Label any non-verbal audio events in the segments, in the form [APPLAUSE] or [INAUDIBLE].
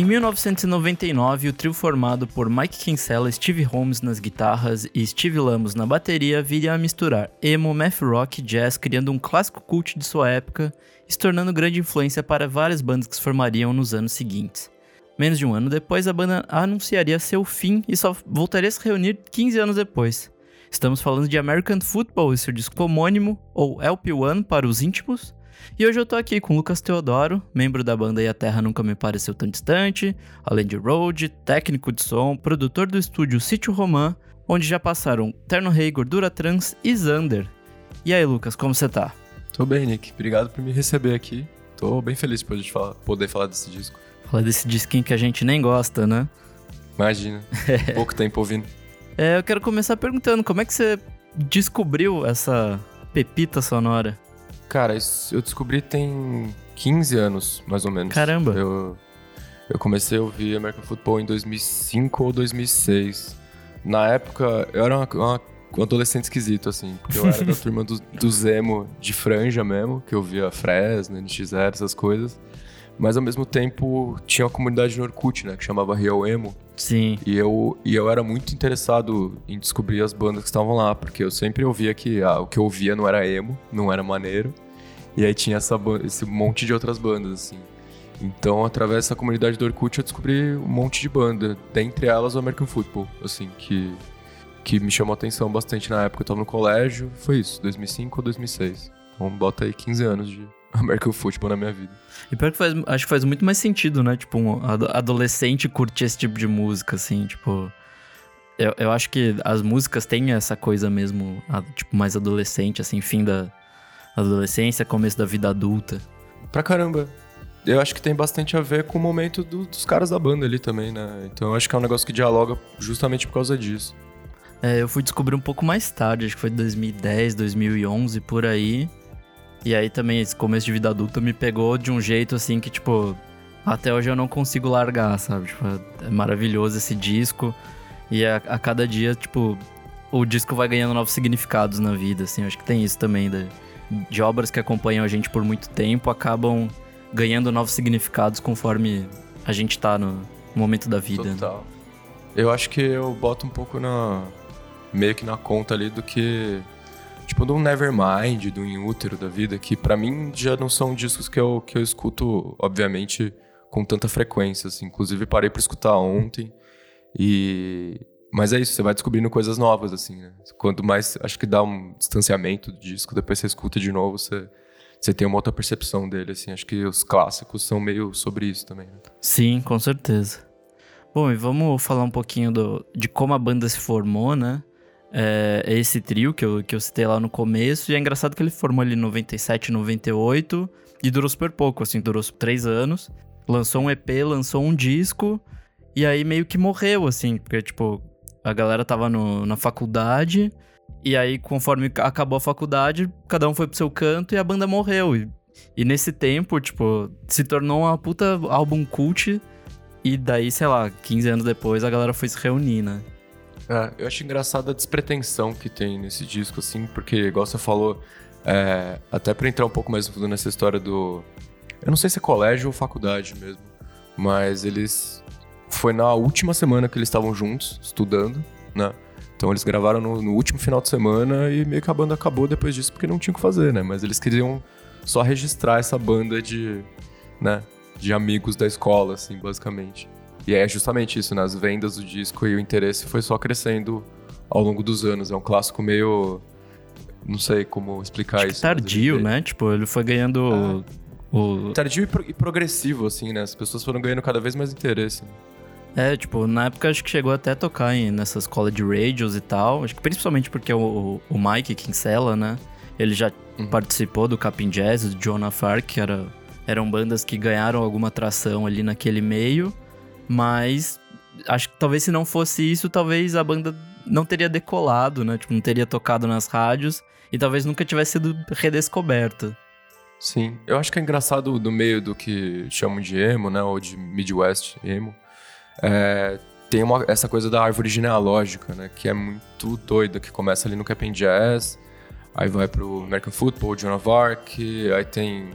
Em 1999, o trio formado por Mike Kinsella, Steve Holmes nas guitarras e Steve Lamos na bateria viria a misturar emo, math rock e jazz, criando um clássico cult de sua época e se tornando grande influência para várias bandas que se formariam nos anos seguintes. Menos de um ano depois, a banda anunciaria seu fim e só voltaria a se reunir 15 anos depois. Estamos falando de American Football e seu disco homônimo, ou LP1 para os íntimos, e hoje eu tô aqui com Lucas Teodoro, membro da banda E a Terra Nunca Me Pareceu Tão Distante, além de road, técnico de som, produtor do estúdio Sítio Romã, onde já passaram Terno Rei, Gordura Trans e Zander. E aí, Lucas, como você tá? Tô bem, Nick. Obrigado por me receber aqui. Tô bem feliz por falar, poder falar desse disco. Falar desse disquinho que a gente nem gosta, né? Imagina. [LAUGHS] Pouco tempo ouvindo. É, eu quero começar perguntando, como é que você descobriu essa pepita sonora? Cara, eu descobri tem 15 anos, mais ou menos. Caramba! Eu, eu comecei a ouvir American Football em 2005 ou 2006. Na época, eu era uma, uma, um adolescente esquisito, assim, porque eu era da [LAUGHS] turma do, do Zemo de franja mesmo, que eu via Fresno, NX0, essas coisas. Mas ao mesmo tempo tinha uma comunidade no Orkut, né, que chamava Real Emo. Sim. E eu, e eu era muito interessado em descobrir as bandas que estavam lá, porque eu sempre ouvia que ah, o que eu ouvia não era emo, não era maneiro. E aí tinha essa, esse monte de outras bandas, assim. Então, através dessa comunidade do Orkut, eu descobri um monte de banda, dentre elas o American Football, assim, que, que me chamou a atenção bastante na época. Eu tava no colégio, foi isso, 2005 ou 2006. Então, bota aí 15 anos de [LAUGHS] American Football na minha vida. E pior que faz, acho que faz muito mais sentido, né? Tipo, um adolescente curtir esse tipo de música, assim, tipo. Eu, eu acho que as músicas têm essa coisa mesmo, tipo, mais adolescente, assim, fim da adolescência, começo da vida adulta. Pra caramba. Eu acho que tem bastante a ver com o momento do, dos caras da banda ali também, né? Então eu acho que é um negócio que dialoga justamente por causa disso. É, eu fui descobrir um pouco mais tarde, acho que foi 2010, 2011, por aí. E aí também esse começo de vida adulta me pegou de um jeito assim que, tipo, até hoje eu não consigo largar, sabe? Tipo, é maravilhoso esse disco. E a, a cada dia, tipo, o disco vai ganhando novos significados na vida, assim. Acho que tem isso também, de, de obras que acompanham a gente por muito tempo, acabam ganhando novos significados conforme a gente tá no momento da vida. Né? Total. Né? Eu acho que eu boto um pouco na. meio que na conta ali do que tipo do Nevermind, do In Útero da vida, que para mim já não são discos que eu, que eu escuto, obviamente, com tanta frequência. Assim. Inclusive, parei para escutar ontem. E. Mas é isso, você vai descobrindo coisas novas, assim, né? Quanto mais. Acho que dá um distanciamento do disco, depois você escuta de novo, você, você tem uma outra percepção dele, assim. Acho que os clássicos são meio sobre isso também, né? Sim, com certeza. Bom, e vamos falar um pouquinho do, de como a banda se formou, né? É, esse trio que eu, que eu citei lá no começo. E é engraçado que ele formou ali em 97, 98 e durou super pouco, assim, durou três anos. Lançou um EP, lançou um disco e aí meio que morreu, assim, porque, tipo, a galera tava no, na faculdade e aí, conforme acabou a faculdade, cada um foi pro seu canto e a banda morreu. E, e nesse tempo, tipo, se tornou uma puta álbum cult. E daí, sei lá, 15 anos depois a galera foi se reunir, né? É, eu acho engraçado a despretensão que tem nesse disco, assim, porque, igual você falou, é, até pra entrar um pouco mais fundo nessa história do. Eu não sei se é colégio ou faculdade mesmo, mas eles. Foi na última semana que eles estavam juntos, estudando, né? Então eles gravaram no, no, último final de semana e meio que a banda acabou depois disso porque não tinha o que fazer, né? Mas eles queriam só registrar essa banda de, né, de amigos da escola, assim, basicamente. E é justamente isso, nas né? vendas do disco e o interesse foi só crescendo ao longo dos anos. É um clássico meio. Não sei como explicar isso. Tardio, ele... né? Tipo, ele foi ganhando. É. O... Tardio e, pro e, progressivo, assim, né? As pessoas foram ganhando cada vez mais interesse. É, tipo, na época acho que chegou até a tocar em, nessas college radios e tal. Acho que principalmente porque o, o Mike Kinsella, né? Ele já uhum. participou do Capin Jazz, do Jonah Fark, que era, eram bandas que ganharam alguma atração ali naquele meio. Mas acho que talvez se não fosse isso, talvez a banda não teria decolado, né? Tipo, não teria tocado nas rádios e talvez nunca tivesse sido redescoberta. Sim, eu acho que é engraçado no meio do que chamam de emo, né? Ou de Midwest emo. É, tem uma, essa coisa da árvore genealógica, né? Que é muito doida, que começa ali no Cap'n Jazz, aí vai pro American Football, John of Arc, aí tem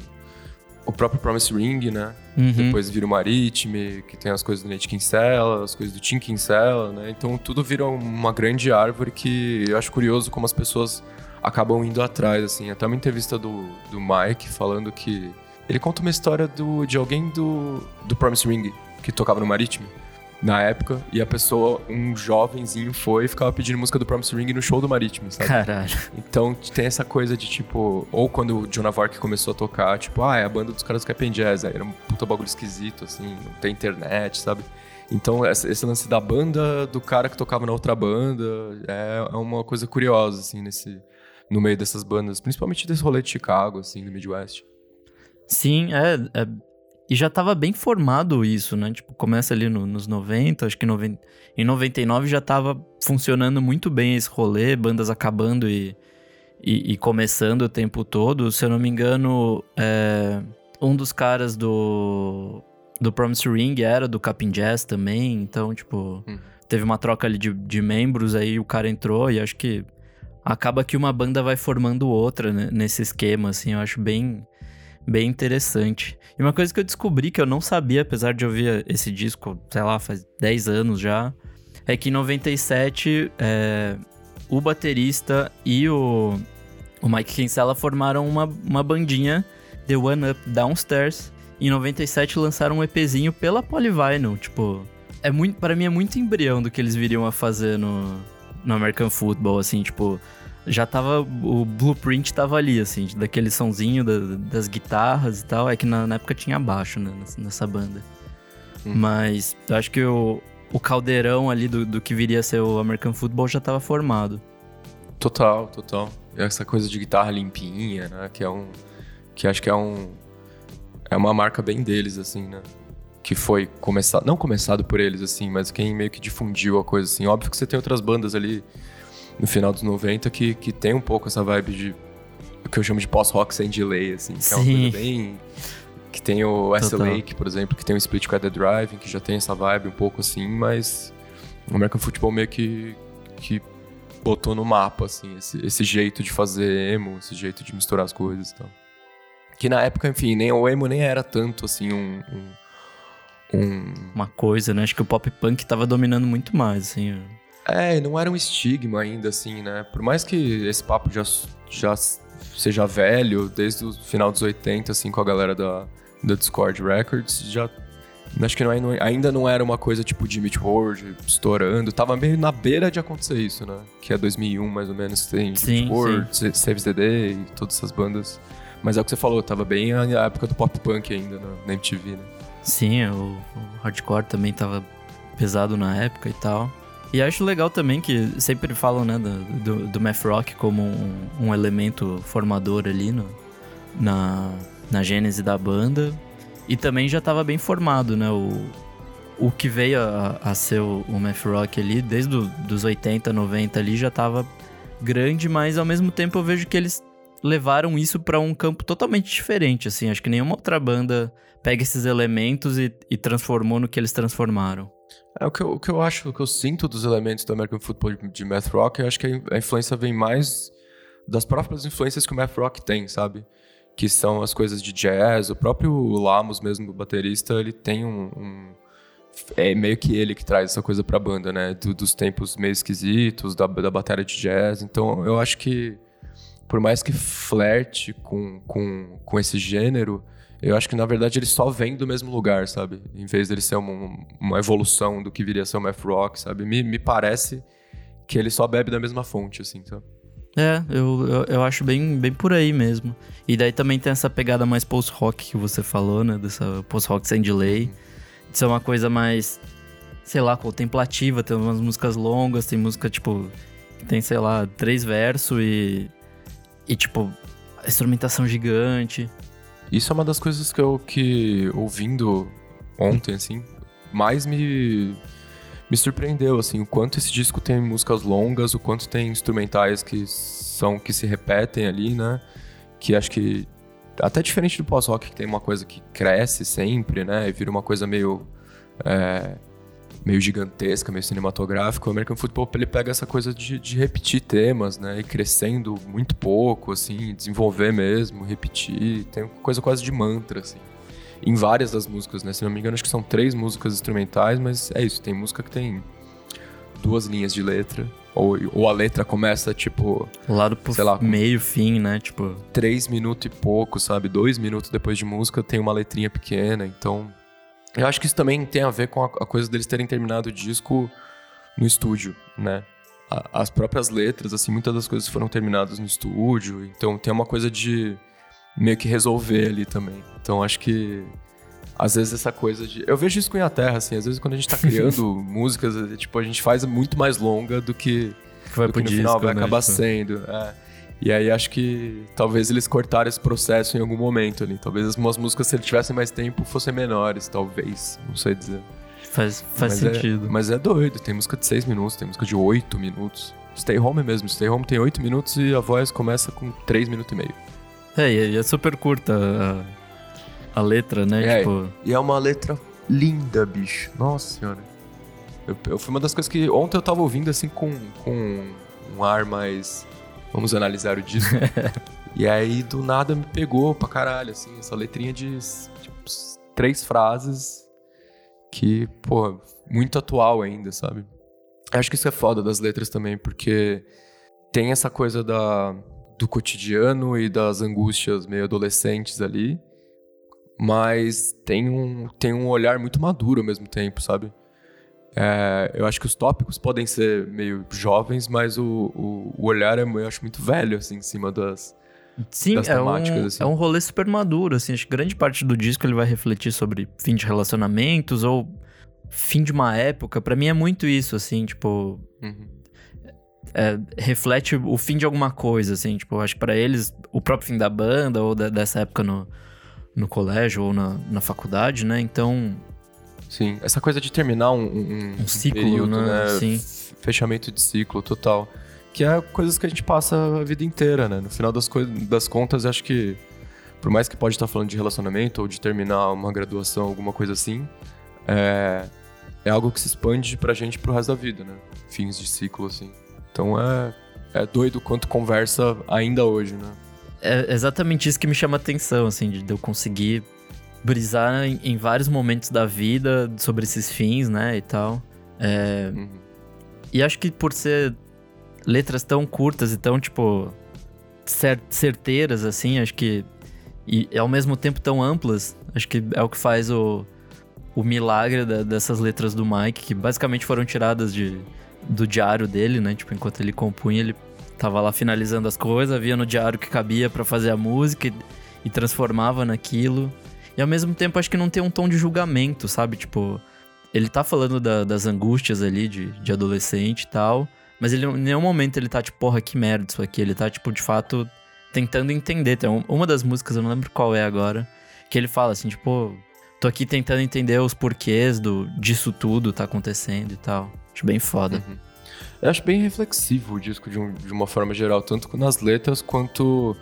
o próprio Promise Ring, né? Uhum. Depois vira o Maritime, que tem as coisas do Nate Kinsella, as coisas do Tim Kinsella, né? Então tudo vira uma grande árvore que eu acho curioso como as pessoas acabam indo atrás, assim. Até uma entrevista do, do Mike falando que... Ele conta uma história do, de alguém do, do Promise Ring, que tocava no Marítimo na época, e a pessoa, um jovenzinho, foi e ficava pedindo música do Promise Ring no show do Marítimo, sabe? Caralho. Então tem essa coisa de tipo, ou quando o John Avark começou a tocar, tipo, ah, é a banda dos caras do Captain Jazz, aí era um puta bagulho esquisito, assim, não tem internet, sabe? Então esse lance da banda do cara que tocava na outra banda é, é uma coisa curiosa, assim, nesse, no meio dessas bandas, principalmente desse rolê de Chicago, assim, do Midwest. Sim, é, é e já tava bem formado isso, né? Tipo, começa ali no, nos 90, acho que no, em 99 já tava funcionando muito bem esse rolê, bandas acabando e, e, e começando o tempo todo. Se eu não me engano, é, um dos caras do, do Promise Ring era do Capin Jazz também, então, tipo, hum. teve uma troca ali de, de membros, aí o cara entrou e acho que acaba que uma banda vai formando outra né, nesse esquema, assim, eu acho bem bem interessante. E uma coisa que eu descobri que eu não sabia, apesar de ouvir esse disco, sei lá, faz 10 anos já, é que em 97 é, o baterista e o, o Mike Kinsella formaram uma, uma bandinha, The One Up Downstairs. Em 97 lançaram um EPzinho pela Polyvinyl, tipo... É muito, para mim é muito embrião do que eles viriam a fazer no, no American Football, assim, tipo já tava. O blueprint tava ali, assim, daquele sonzinho da, das guitarras e tal. É que na, na época tinha baixo né, nessa banda. Hum. Mas eu acho que o, o caldeirão ali do, do que viria a ser o American Football já tava formado. Total, total. Essa coisa de guitarra limpinha, né? Que é um. Que acho que é um. É uma marca bem deles, assim, né? Que foi começado. Não começado por eles, assim, mas quem meio que difundiu a coisa, assim. Óbvio que você tem outras bandas ali no final dos 90 que, que tem um pouco essa vibe de o que eu chamo de pós-rock sem delay, assim, que Sim. é uma coisa bem. Que tem o S. Lake, por exemplo, que tem o Split Cut The Driving, que já tem essa vibe um pouco assim, mas o American Football meio que, que botou no mapa, assim, esse, esse jeito de fazer emo, esse jeito de misturar as coisas e tal. Que na época, enfim, nem o emo nem era tanto, assim, um, um, um... Uma coisa, né? Acho que o pop punk tava dominando muito mais, assim. É, não era um estigma ainda, assim, né? Por mais que esse papo já, já seja velho, desde o final dos 80, assim, com a galera da, da Discord Records, já. Acho que não, é, ainda não era uma coisa tipo de Mitch Ward estourando. Tava meio na beira de acontecer isso, né? Que é 2001, mais ou menos, tem sim, Ward, Saves the Day e todas essas bandas. Mas é o que você falou, tava bem a época do pop punk ainda na, na MTV, né? Sim, o, o hardcore também tava pesado na época e tal. E acho legal também que sempre falam, né, do, do, do math rock como um, um elemento formador ali no, na, na gênese da banda. E também já estava bem formado, né, o, o que veio a, a ser o, o math rock ali, desde os 80, 90 ali, já estava grande, mas ao mesmo tempo eu vejo que eles levaram isso para um campo totalmente diferente, assim. Acho que nenhuma outra banda pega esses elementos e, e transformou no que eles transformaram. É, o, que eu, o que eu acho, o que eu sinto dos elementos do American Football de, de math rock, eu acho que a influência vem mais das próprias influências que o math rock tem, sabe? Que são as coisas de jazz, o próprio Lamos mesmo, o baterista, ele tem um, um é meio que ele que traz essa coisa pra banda, né? Do, dos tempos meio esquisitos, da, da bateria de jazz. Então eu acho que, por mais que flerte com, com, com esse gênero, eu acho que na verdade ele só vem do mesmo lugar, sabe? Em vez dele ser uma, uma evolução do que viria a ser o math rock, sabe? Me, me parece que ele só bebe da mesma fonte, assim, sabe? É, eu, eu, eu, acho bem, bem por aí mesmo. E daí também tem essa pegada mais post-rock que você falou, né? Dessa post-rock sem delay. De ser uma coisa mais, sei lá, contemplativa. Tem umas músicas longas, tem música, tipo, tem, sei lá, três versos e. E, tipo, instrumentação gigante. Isso é uma das coisas que eu, que, ouvindo ontem, assim, mais me, me surpreendeu, assim, o quanto esse disco tem músicas longas, o quanto tem instrumentais que são, que se repetem ali, né? Que acho que, até diferente do pós-rock, que tem uma coisa que cresce sempre, né? E vira uma coisa meio... É, meio gigantesca, meio cinematográfica. O American Football ele pega essa coisa de, de repetir temas, né? E crescendo muito pouco, assim, desenvolver mesmo, repetir. Tem coisa quase de mantra, assim. Em várias das músicas, né? Se não me engano, acho que são três músicas instrumentais, mas é isso. Tem música que tem duas linhas de letra. Ou, ou a letra começa, tipo. Lado pro sei lá, meio, fim, né? Tipo. Três minutos e pouco, sabe? Dois minutos depois de música tem uma letrinha pequena. Então, eu acho que isso também tem a ver com a, a coisa deles terem terminado o disco no estúdio, né? A, as próprias letras, assim, muitas das coisas foram terminadas no estúdio, então tem uma coisa de meio que resolver ali também. Então acho que às vezes essa coisa de. Eu vejo isso com a Terra, assim, às vezes quando a gente tá [LAUGHS] criando músicas, é, tipo, a gente faz muito mais longa do que, vai do que no disco, final vai né, acabar tipo... sendo. É. E aí acho que talvez eles cortaram esse processo em algum momento ali. Talvez as músicas, se eles tivessem mais tempo, fossem menores, talvez. Não sei dizer. Faz, faz mas é, sentido. É, mas é doido. Tem música de 6 minutos, tem música de 8 minutos. Stay Home mesmo. Stay Home tem 8 minutos e a voz começa com 3 minutos e meio. É, e é super curta a, a letra, né? É, tipo... E é uma letra linda, bicho. Nossa senhora. Eu, eu, foi uma das coisas que ontem eu tava ouvindo assim com, com um ar mais vamos analisar o disco. [LAUGHS] e aí, do nada, me pegou pra caralho, assim, essa letrinha de tipo, três frases que, pô, muito atual ainda, sabe? Acho que isso é foda das letras também, porque tem essa coisa da, do cotidiano e das angústias meio adolescentes ali, mas tem um, tem um olhar muito maduro ao mesmo tempo, sabe? É, eu acho que os tópicos podem ser meio jovens, mas o, o, o, olhar é, eu acho muito velho, assim, em cima das, Sim, é temáticas. Um, assim. é um rolê super maduro, assim. Acho que grande parte do disco ele vai refletir sobre fim de relacionamentos ou fim de uma época. para mim é muito isso, assim, tipo... Uhum. É, reflete o fim de alguma coisa, assim. Tipo, acho que pra eles, o próprio fim da banda ou da, dessa época no, no colégio ou na, na faculdade, né? Então Sim, essa coisa de terminar um, um, um ciclo, período, né? né? Sim. Fechamento de ciclo total. Que é coisas que a gente passa a vida inteira, né? No final das, das contas, acho que, por mais que pode estar falando de relacionamento ou de terminar uma graduação, alguma coisa assim, é, é algo que se expande pra gente pro resto da vida, né? Fins de ciclo, assim. Então é, é doido quanto conversa ainda hoje, né? É exatamente isso que me chama a atenção, assim, de eu conseguir brisar em, em, vários momentos da vida sobre esses fins, né, e tal. É, uhum. E acho que por ser letras tão curtas e tão, tipo, certeiras, assim, acho que. E ao mesmo tempo tão amplas, acho que é o que faz o, o milagre da, dessas letras do Mike, que basicamente foram tiradas de, do diário dele, né? Tipo, enquanto ele compunha, ele tava lá finalizando as coisas, via no diário que cabia para fazer a música e, e transformava naquilo. E ao mesmo tempo acho que não tem um tom de julgamento, sabe? Tipo, ele tá falando da, das angústias ali de, de adolescente e tal. Mas ele, em nenhum momento ele tá tipo, porra, que merda isso aqui. Ele tá, tipo, de fato, tentando entender. Tem uma das músicas, eu não lembro qual é agora, que ele fala assim, tipo, tô aqui tentando entender os porquês do, disso tudo tá acontecendo e tal. Acho bem foda. Uhum. Eu acho bem reflexivo o disco de, um, de uma forma geral, tanto nas letras quanto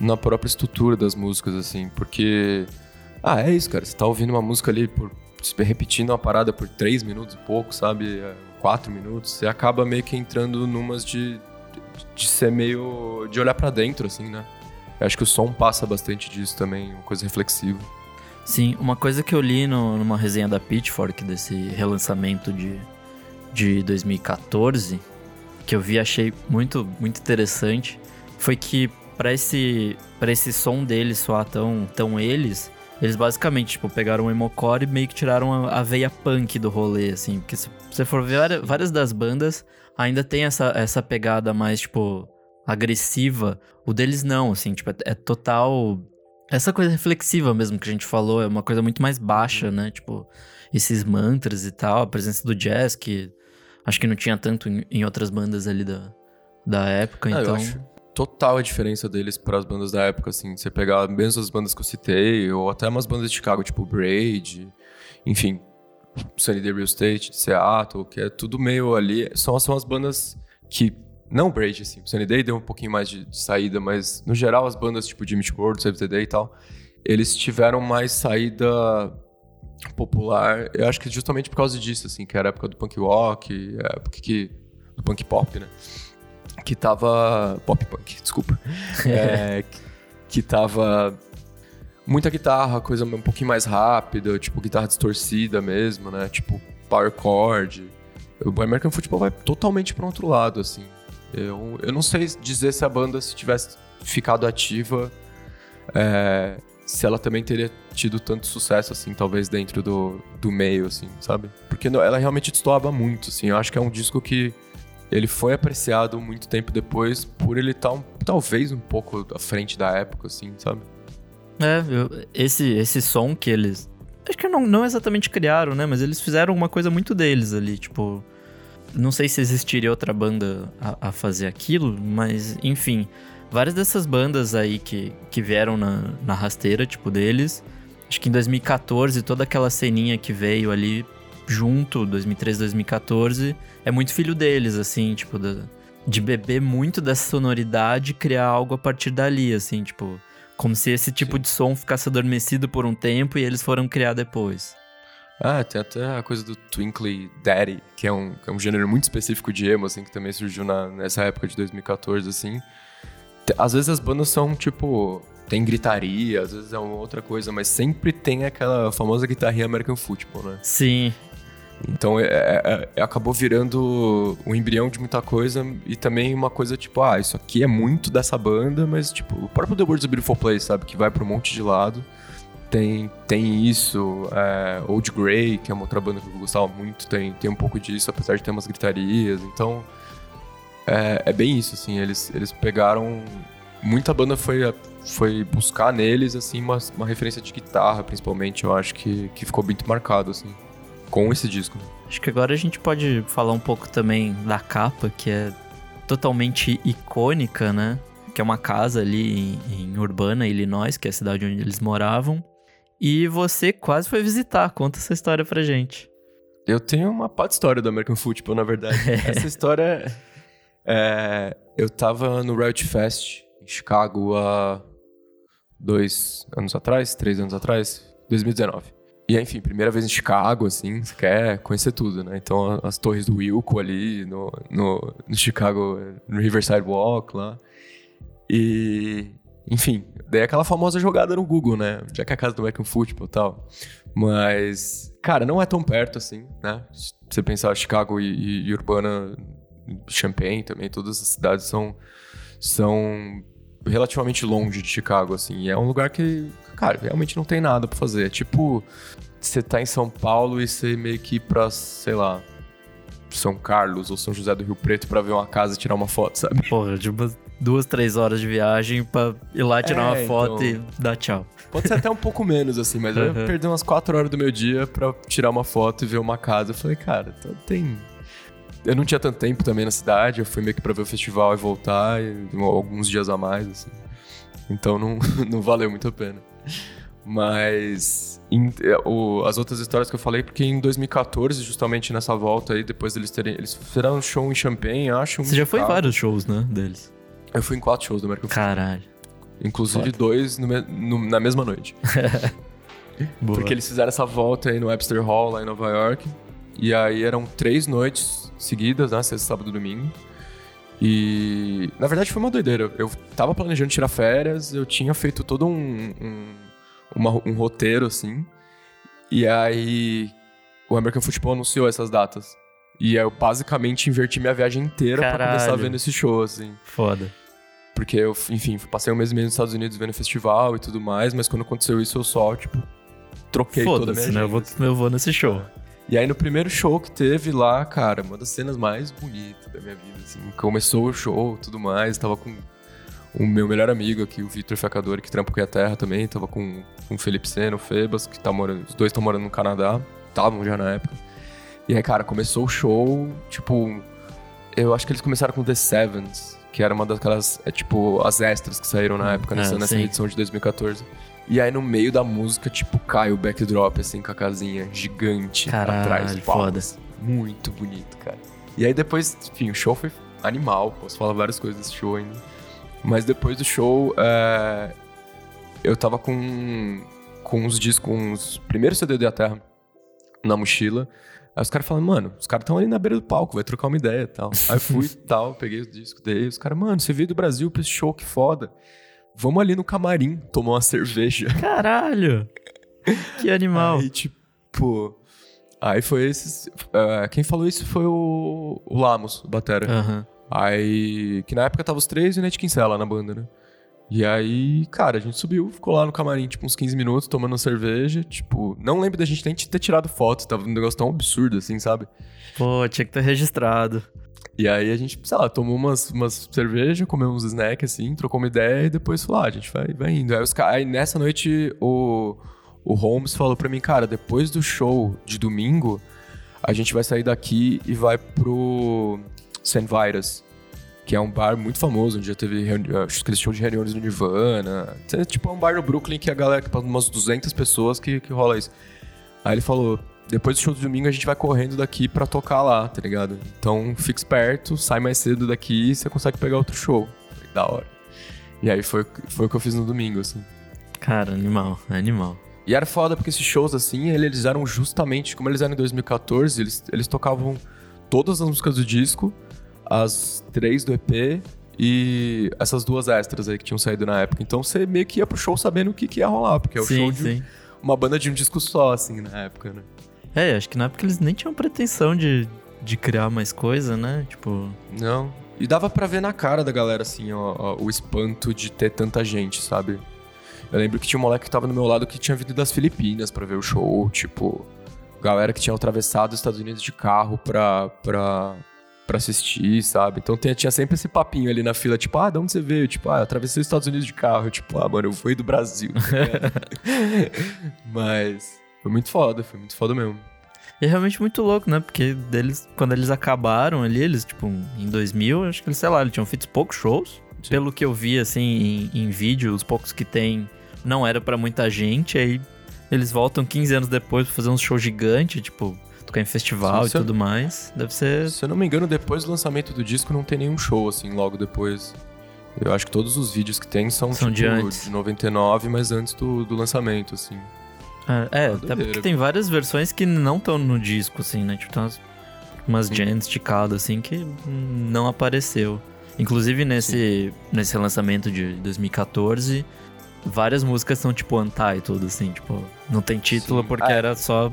na própria estrutura das músicas, assim, porque ah, é isso, cara. Você tá ouvindo uma música ali por repetindo uma parada por três minutos e pouco, sabe? É, quatro minutos. Você acaba meio que entrando numas de, de ser meio. de olhar para dentro, assim, né? Eu acho que o som passa bastante disso também, uma coisa reflexiva. Sim, uma coisa que eu li no, numa resenha da Pitchfork desse relançamento de, de 2014, que eu vi achei muito, muito interessante, foi que para esse, pra esse som deles soar tão, tão eles, eles basicamente, tipo, pegaram o emocore e meio que tiraram a, veia punk do rolê, assim. Porque se você for ver, várias das bandas ainda tem essa, essa pegada mais, tipo, agressiva. O deles não, assim, tipo, é, é total... Essa coisa reflexiva mesmo que a gente falou, é uma coisa muito mais baixa, né? Tipo, esses mantras e tal, a presença do jazz, que acho que não tinha tanto em, em outras bandas ali da, da época, ah, então total a diferença deles para as bandas da época, assim. Você pegar mesmo as bandas que eu citei, ou até umas bandas de Chicago, tipo Braid, enfim, Sunny Day Real Estate, Seattle, que é tudo meio ali. São, são as bandas que. Não Braid, assim. Sunny Day deu um pouquinho mais de, de, saída, mas no geral as bandas tipo Jimmy World, Save the Day e tal, eles tiveram mais saída popular. Eu acho que justamente por causa disso, assim, que era a época do punk rock, época que, do punk pop, né? Que tava. Pop punk, desculpa. [LAUGHS] é, que, que tava muita guitarra, coisa um pouquinho mais rápida, tipo guitarra distorcida mesmo, né? Tipo power chord. O American Football vai totalmente para outro lado, assim. Eu, eu não sei dizer se a banda, se tivesse ficado ativa, é, se ela também teria tido tanto sucesso, assim, talvez dentro do, do meio, assim, sabe? Porque ela realmente destoava muito, assim. Eu acho que é um disco que ele foi apreciado muito tempo depois por ele estar, tá um, talvez, um pouco à frente da época, assim, sabe? É, eu, esse, esse som que eles. Acho que não, não exatamente criaram, né? Mas eles fizeram uma coisa muito deles ali, tipo. Não sei se existiria outra banda a, a fazer aquilo, mas enfim. Várias dessas bandas aí que, que vieram na, na rasteira, tipo, deles. Acho que em 2014, toda aquela ceninha que veio ali junto, 2013, 2014, é muito filho deles, assim, tipo, de beber muito dessa sonoridade e criar algo a partir dali, assim, tipo. Como se esse tipo Sim. de som ficasse adormecido por um tempo e eles foram criar depois. Ah, tem até a coisa do Twinkly Daddy, que é um, é um gênero muito específico de emo, assim, que também surgiu na, nessa época de 2014, assim. Às vezes as bandas são, tipo, tem gritaria, às vezes é uma outra coisa, mas sempre tem aquela famosa guitarrinha American Football, né? Sim. Então é, é, é, acabou virando um embrião de muita coisa e também uma coisa tipo, ah, isso aqui é muito dessa banda, mas tipo, o próprio The World's a Beautiful Place, sabe? Que vai pra um monte de lado. Tem, tem isso, é, Old Grey, que é uma outra banda que eu gostava muito, tem, tem um pouco disso, apesar de ter umas gritarias. Então, é, é bem isso, assim, eles, eles pegaram... Muita banda foi, foi buscar neles, assim, uma, uma referência de guitarra, principalmente, eu acho que, que ficou muito marcado, assim com esse disco. Acho que agora a gente pode falar um pouco também da capa, que é totalmente icônica, né? Que é uma casa ali em, em Urbana, Illinois, que é a cidade onde eles moravam. E você quase foi visitar. Conta essa história pra gente. Eu tenho uma parte história do American Football, na verdade. [LAUGHS] essa história. É, eu tava no Riot Fest em Chicago há dois anos atrás, três anos atrás, 2019. E enfim, primeira vez em Chicago, assim, você quer conhecer tudo, né? Então, as torres do Wilco ali, no, no, no Chicago, no Riverside Walk lá. E, enfim, daí aquela famosa jogada no Google, né? Já que é a casa do American Football e tal. Mas, cara, não é tão perto assim, né? Se você pensar Chicago e, e, e Urbana, Champaign também, todas as cidades são, são relativamente longe de Chicago, assim. E é um lugar que, cara, realmente não tem nada pra fazer. É tipo, você tá em São Paulo e você meio que ir pra, sei lá, São Carlos ou São José do Rio Preto para ver uma casa e tirar uma foto, sabe? Porra, de umas duas, três horas de viagem pra ir lá tirar é, uma foto então... e dar tchau. Pode ser até um pouco menos, assim, mas uhum. eu perdi umas quatro horas do meu dia pra tirar uma foto e ver uma casa. Eu falei, cara, então tem. Eu não tinha tanto tempo também na cidade, eu fui meio que pra ver o festival e voltar, e alguns dias a mais, assim. Então não, [LAUGHS] não valeu muito a pena. Mas em, é, o, as outras histórias que eu falei, porque em 2014, justamente nessa volta aí, depois deles terem. Eles fizeram um show em Champagne, acho. Você já foi em vários shows, né? Deles. Eu fui em quatro shows do American Caralho. Inclusive Foda. dois no, no, na mesma noite. [LAUGHS] porque eles fizeram essa volta aí no Webster Hall, lá em Nova York. E aí eram três noites seguidas, né? Sexta, sábado e domingo. E na verdade foi uma doideira. Eu tava planejando tirar férias, eu tinha feito todo um, um, uma, um roteiro assim. E aí o American Football anunciou essas datas. E eu basicamente inverti minha viagem inteira para começar vendo esse show, assim. Foda. Porque eu, enfim, passei um mês e meio nos Estados Unidos vendo festival e tudo mais, mas quando aconteceu isso eu só, tipo, troquei toda a minha né? Eu vou, eu vou nesse show. E aí no primeiro show que teve lá, cara, uma das cenas mais bonitas da minha vida, assim. Começou o show tudo mais, tava com o meu melhor amigo aqui, o Victor Facador, que trampa com a Terra também, tava com, com o Felipe Seno, o Febas, que tá morando, os dois estão morando no Canadá, estavam já na época. E aí, cara, começou o show, tipo, eu acho que eles começaram com The Sevens, que era uma daquelas, é tipo, as extras que saíram na época, nessa, é, nessa edição de 2014. E aí no meio da música, tipo, cai o backdrop, assim, com a casinha gigante Caralho, atrás. Foda. Muito bonito, cara. E aí depois, enfim, o show foi animal, posso falar várias coisas desse show ainda. Mas depois do show, é... eu tava com, com uns discos, com os primeiros CD da Terra, na mochila. Aí os caras falam, mano, os caras estão ali na beira do palco, vai trocar uma ideia e tal. Aí fui e [LAUGHS] tal, peguei o disco, dei. Os caras, mano, você veio do Brasil pra esse show, que foda. Vamos ali no camarim tomar uma cerveja. [LAUGHS] Caralho! Que animal. Aí, tipo. Aí foi esses. Uh, quem falou isso foi o, o Lamos, o Batera. Aham. Aí. Que na época tava os três e o Nate Kinsella na banda, né? E aí, cara, a gente subiu, ficou lá no camarim, tipo, uns 15 minutos, tomando cerveja. Tipo, não lembro da gente nem ter tirado foto, tava um negócio tão absurdo assim, sabe? Pô, tinha que ter registrado. E aí a gente, sei lá, tomou umas, umas cerveja, comeu uns snacks assim, trocou uma ideia e depois falou, ah, a gente vai, vai indo. Aí, os, aí nessa noite o, o Holmes falou pra mim, cara, depois do show de domingo, a gente vai sair daqui e vai pro St. Vitus, que é um bar muito famoso, onde já teve aquele show de reuniões do Nirvana. É, tipo é um bar no Brooklyn que a galera, umas 200 pessoas que, que rola isso. Aí ele falou, depois do show de domingo a gente vai correndo daqui pra tocar lá, tá ligado? Então fica esperto, sai mais cedo daqui e você consegue pegar outro show. Da hora. E aí foi, foi o que eu fiz no domingo, assim. Cara, animal, animal. E era foda porque esses shows, assim, eles eram justamente, como eles eram em 2014, eles, eles tocavam todas as músicas do disco, as três do EP e essas duas extras aí que tinham saído na época. Então você meio que ia pro show sabendo o que, que ia rolar, porque é o sim, show de sim. uma banda de um disco só, assim, na época, né? É, acho que na época eles nem tinham pretensão de, de criar mais coisa, né? Tipo, Não. E dava pra ver na cara da galera, assim, ó, ó, o espanto de ter tanta gente, sabe? Eu lembro que tinha um moleque que tava no meu lado que tinha vindo das Filipinas pra ver o show, tipo, galera que tinha atravessado os Estados Unidos de carro pra, pra, pra assistir, sabe? Então tinha, tinha sempre esse papinho ali na fila, tipo, ah, de onde você veio? Tipo, ah, eu atravessei os Estados Unidos de carro. Tipo, ah, mano, eu fui do Brasil. [LAUGHS] Mas foi muito foda, foi muito foda mesmo. E é realmente muito louco, né? Porque deles, quando eles acabaram ali, eles, tipo, em 2000, acho que eles, sei lá, eles tinham feito poucos shows. Sim. Pelo que eu vi, assim, em, em vídeo, os poucos que tem, não era pra muita gente. Aí eles voltam 15 anos depois pra fazer um show gigante, tipo, tocar em festival Sim, e é- tudo mais. Deve ser. Se eu não me engano, depois do lançamento do disco não tem nenhum show, assim, logo depois. Eu acho que todos os vídeos que tem são, São tipo, de antes. 99, mas antes do, do lançamento, assim. É, Uma até doideira. porque tem várias versões que não estão no disco, assim, né? Tipo, tem umas, umas jams esticadas, assim, que não apareceu. Inclusive, nesse, nesse lançamento de 2014, várias músicas são, tipo, tudo, assim, tipo, não tem título Sim. porque Ah. era só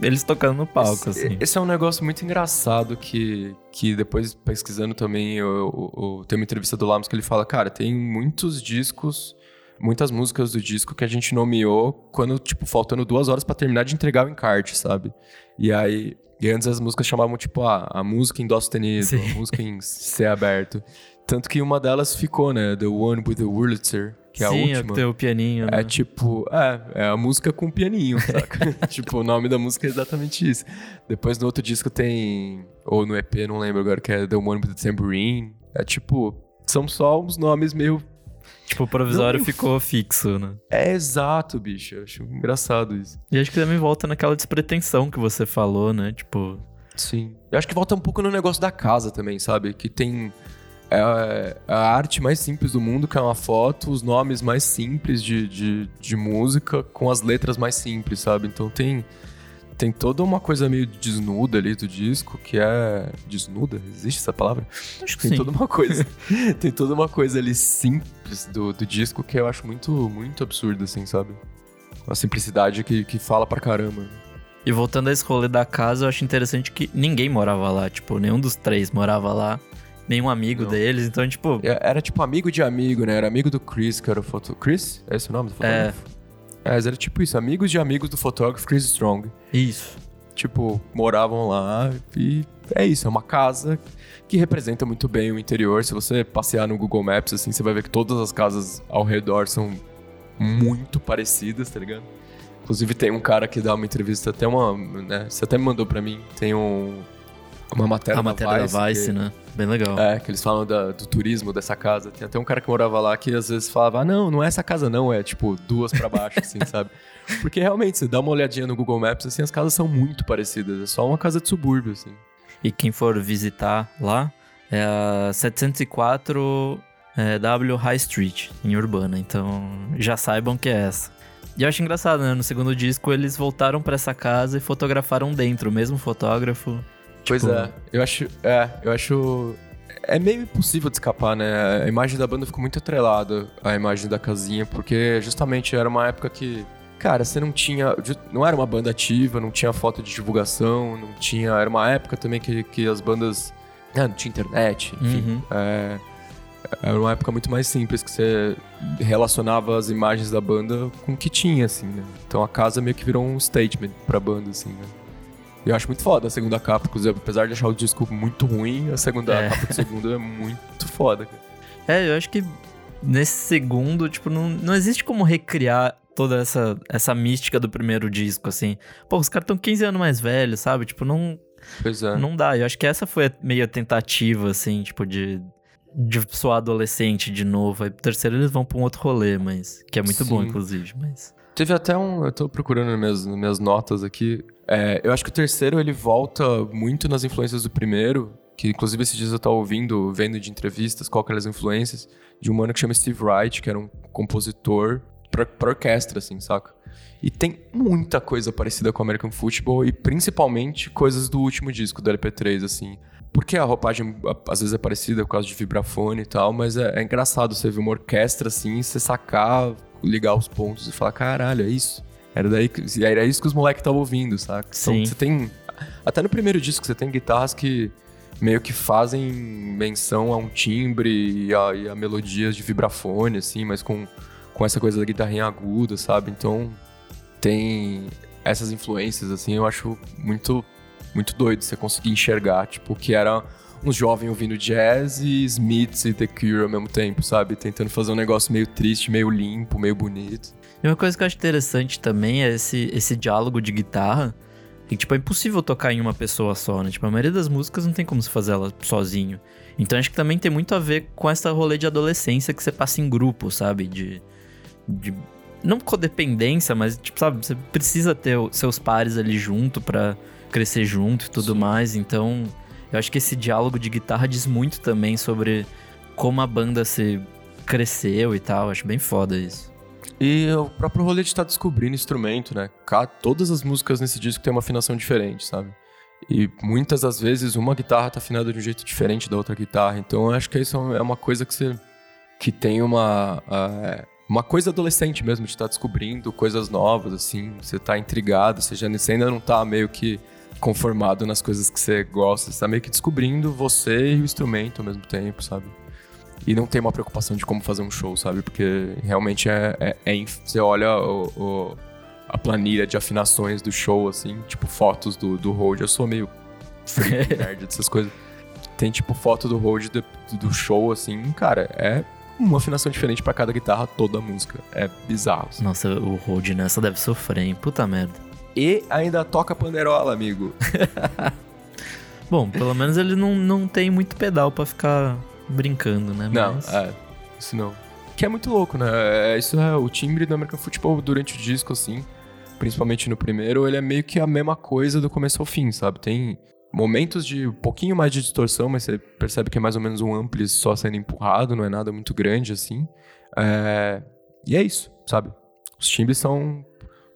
eles tocando no palco, esse, assim. esse é um negócio muito engraçado que, que depois pesquisando também, eu, eu- eu- tem uma entrevista do Lamos que ele fala, cara, tem muitos discos, muitas músicas do disco que a gente nomeou quando, tipo, faltando duas horas pra terminar de entregar o encarte, sabe? E aí, e antes as músicas chamavam, tipo, ah, a música em dó sustenido, Sim. a música em [LAUGHS] C aberto. Tanto que uma delas ficou, né? The One with the Wurlitzer, que é a Sim, última. tem o pianinho, né? É tipo, é, é a música com pianinho, [LAUGHS] saca? [LAUGHS] tipo, o nome da música é exatamente isso. Depois no outro disco tem, ou no EP, não lembro agora, que é The One with the Tambourine. É tipo, são só uns nomes meio. Tipo, o provisório Não. ficou fixo, né? É exato, bicho. Eu acho engraçado isso. E acho que também volta naquela despretensão que você falou, né? Tipo, Sim. Eu acho que volta um pouco no negócio da casa também, sabe? Que tem é, a arte mais simples do mundo, que é uma foto, os nomes mais simples de, de, de música com as letras mais simples, sabe? Então tem, tem toda uma coisa meio desnuda ali do disco, que é. Desnuda? Existe essa palavra? acho que Tem sim. toda uma coisa. [LAUGHS] tem toda uma coisa ali simples do, do disco que eu acho muito, muito absurda, assim, sabe? Uma simplicidade que, que fala pra caramba. E voltando a esse rolê da casa, eu acho interessante que ninguém morava lá. Tipo, nenhum dos três morava lá. Nenhum amigo Não. deles. Então, tipo, É, Era tipo amigo de amigo, né? Era amigo do Chris, que era o foto... Chris? É esse o nome do fotógrafo? É. mas era tipo isso, amigos de amigos do fotógrafo Chris Strong. isso. Tipo, moravam lá e é isso, é uma casa que representa muito bem o interior. Se você passear no Google Maps, assim, você vai ver que todas as casas ao redor são muito parecidas, tá ligado? Inclusive tem um cara que dá uma entrevista, até uma, né? Você até me mandou pra mim, tem um, uma matéria, a matéria da da Vice, que- né? Bem legal. é, que eles falam da- do turismo dessa casa. Tem até um cara que morava lá que às vezes falava: ah, não, não é essa casa, não, é tipo duas pra baixo, assim, [LAUGHS] sabe? Porque realmente, você dá uma olhadinha no Google Maps, assim, as casas são muito parecidas. É só uma casa de subúrbio, assim. E quem for visitar lá é a 704 é, W High Street, em Urbana. Então, já saibam que é essa. E eu acho engraçado, né? No segundo disco eles voltaram para essa casa e fotografaram dentro, o mesmo fotógrafo. Pois Tipo, é, eu acho. É, eu acho. É meio impossível de escapar, né? A imagem da banda ficou muito atrelada à imagem da casinha, porque justamente era uma época que. Cara, você não tinha. Não era uma banda ativa, não tinha foto de divulgação, não tinha. Era uma época também que, que as bandas. Ah, não tinha internet, enfim. Uhum. É, era uma época muito mais simples, que você relacionava as imagens da banda com o que tinha, assim, né? Então a casa meio que virou um statement pra banda, assim, né? Eu acho muito foda a segunda capa, inclusive, apesar de achar o disco muito ruim, a segunda É. capa do segundo é muito foda, cara. É, eu acho que nesse segundo, tipo, não, não existe como recriar toda essa, essa mística do primeiro disco, assim. Pô, os caras estão 15 anos mais velhos, sabe? Tipo, não, Pois é. não dá. Eu acho que essa foi meio a tentativa, assim, tipo, de, de soar adolescente de novo. Aí pro terceiro eles vão pra um outro rolê, mas. Que é muito bom, Sim. inclusive, mas. Teve até um. Eu tô procurando nas minhas, minhas notas aqui. É, eu acho que o terceiro ele volta muito nas influências do primeiro. Que inclusive esses dias eu tava ouvindo, vendo de entrevistas qual que eram as influências, de um mano que chama Steve Wright, que era um compositor pra, pra orquestra, assim, saca? E tem muita coisa parecida com American Football e principalmente coisas do último disco do LP3, assim. Porque a roupagem às vezes é parecida por causa de vibrafone e tal, mas é, é engraçado você ver uma orquestra assim, e você sacar, ligar os pontos e falar, caralho, é isso. Era daí que, era isso que os moleques estavam ouvindo, saca? Então, Sim. você tem. Até no primeiro disco você tem guitarras que meio que fazem menção a um timbre e a, e a melodias de vibrafone, assim, mas com, com essa coisa da guitarrinha aguda, sabe? Então tem essas influências, assim, eu acho muito, muito doido você conseguir enxergar, tipo, que era uns jovens ouvindo jazz e Smiths e The Cure ao mesmo tempo, sabe? Tentando fazer um negócio meio triste, meio limpo, meio bonito. E uma coisa que eu acho interessante também é esse, esse diálogo de guitarra. Que, tipo, é impossível tocar em uma pessoa só, né? Tipo, a maioria das músicas não tem como você fazer ela sozinho. Então acho que também tem muito a ver com essa rolê de adolescência que você passa em grupo, sabe? De. de não codependência, mas, tipo, sabe? Você precisa ter seus pares ali junto pra crescer junto e tudo Sim. mais. Então, eu acho que esse diálogo de guitarra diz muito também sobre como a banda se cresceu e tal. Acho bem foda isso. E o próprio rolê de estar descobrindo instrumento, né? Todas as músicas nesse disco tem uma afinação diferente, sabe? E muitas das vezes uma guitarra tá afinada de um jeito diferente da outra guitarra. Então eu acho que isso é uma coisa que você. que tem uma. ah, uma coisa adolescente mesmo, de estar descobrindo coisas novas, assim. Você tá intrigado, você, já, você ainda não tá meio que conformado nas coisas que você gosta. Você tá meio que descobrindo você e o instrumento ao mesmo tempo, sabe? E não tem uma preocupação de como fazer um show, sabe? Porque realmente é. é- é você olha o, o- a planilha de afinações do show, assim, tipo fotos do, do Road. Eu sou meio freak, [LAUGHS] nerd dessas coisas. Tem tipo foto do Road do, do show, assim, cara, é uma afinação diferente pra cada guitarra, toda a música. É bizarro. assim. Nossa, o Road nessa deve sofrer, hein? Puta merda. E ainda toca panderola, amigo. [LAUGHS] Bom, pelo menos ele não, não tem muito pedal pra ficar brincando, né? Não, Mas- é. Isso não. Que é muito louco, né? É, isso é o timbre do American Football durante o disco, assim. Principalmente no primeiro, ele é meio que a mesma coisa do começo ao fim, sabe? Tem momentos de um pouquinho mais de distorção, mas você percebe que é mais ou menos um ampli só sendo empurrado, não é nada muito grande, assim. É, E é isso, sabe? Os timbres são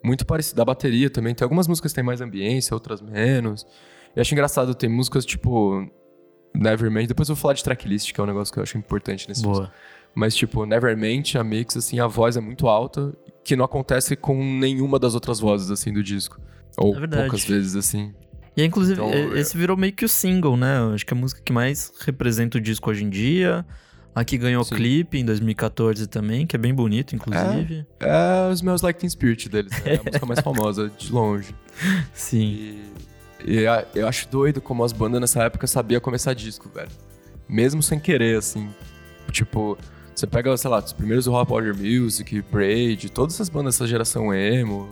muito parecidos. Da bateria também. Tem algumas músicas que têm mais ambiência, outras menos. Eu acho engraçado, tem músicas tipo Nevermind. Depois eu vou falar de tracklist, que é um negócio que eu acho importante nesse disco. Boa. Mas, tipo, Nevermind, a mix, assim, a voz é muito alta, que não acontece com nenhuma das outras vozes, assim, do disco. Ou É poucas vezes, assim. E inclusive, Então, é- esse virou meio que o single, né? Acho que é a música que mais representa o disco hoje em dia. A que ganhou o Sim. clipe em 2014 também, que é bem bonito, inclusive. É os meus Like Teen Spirit deles, né? É a [LAUGHS] música mais famosa, de longe. Sim. E, e a- eu acho doido como as bandas nessa época sabiam começar disco, velho. Mesmo sem querer, assim. Tipo, você pega, sei lá, os primeiros Hot Powder Music, Braid, todas essas bandas dessa geração emo,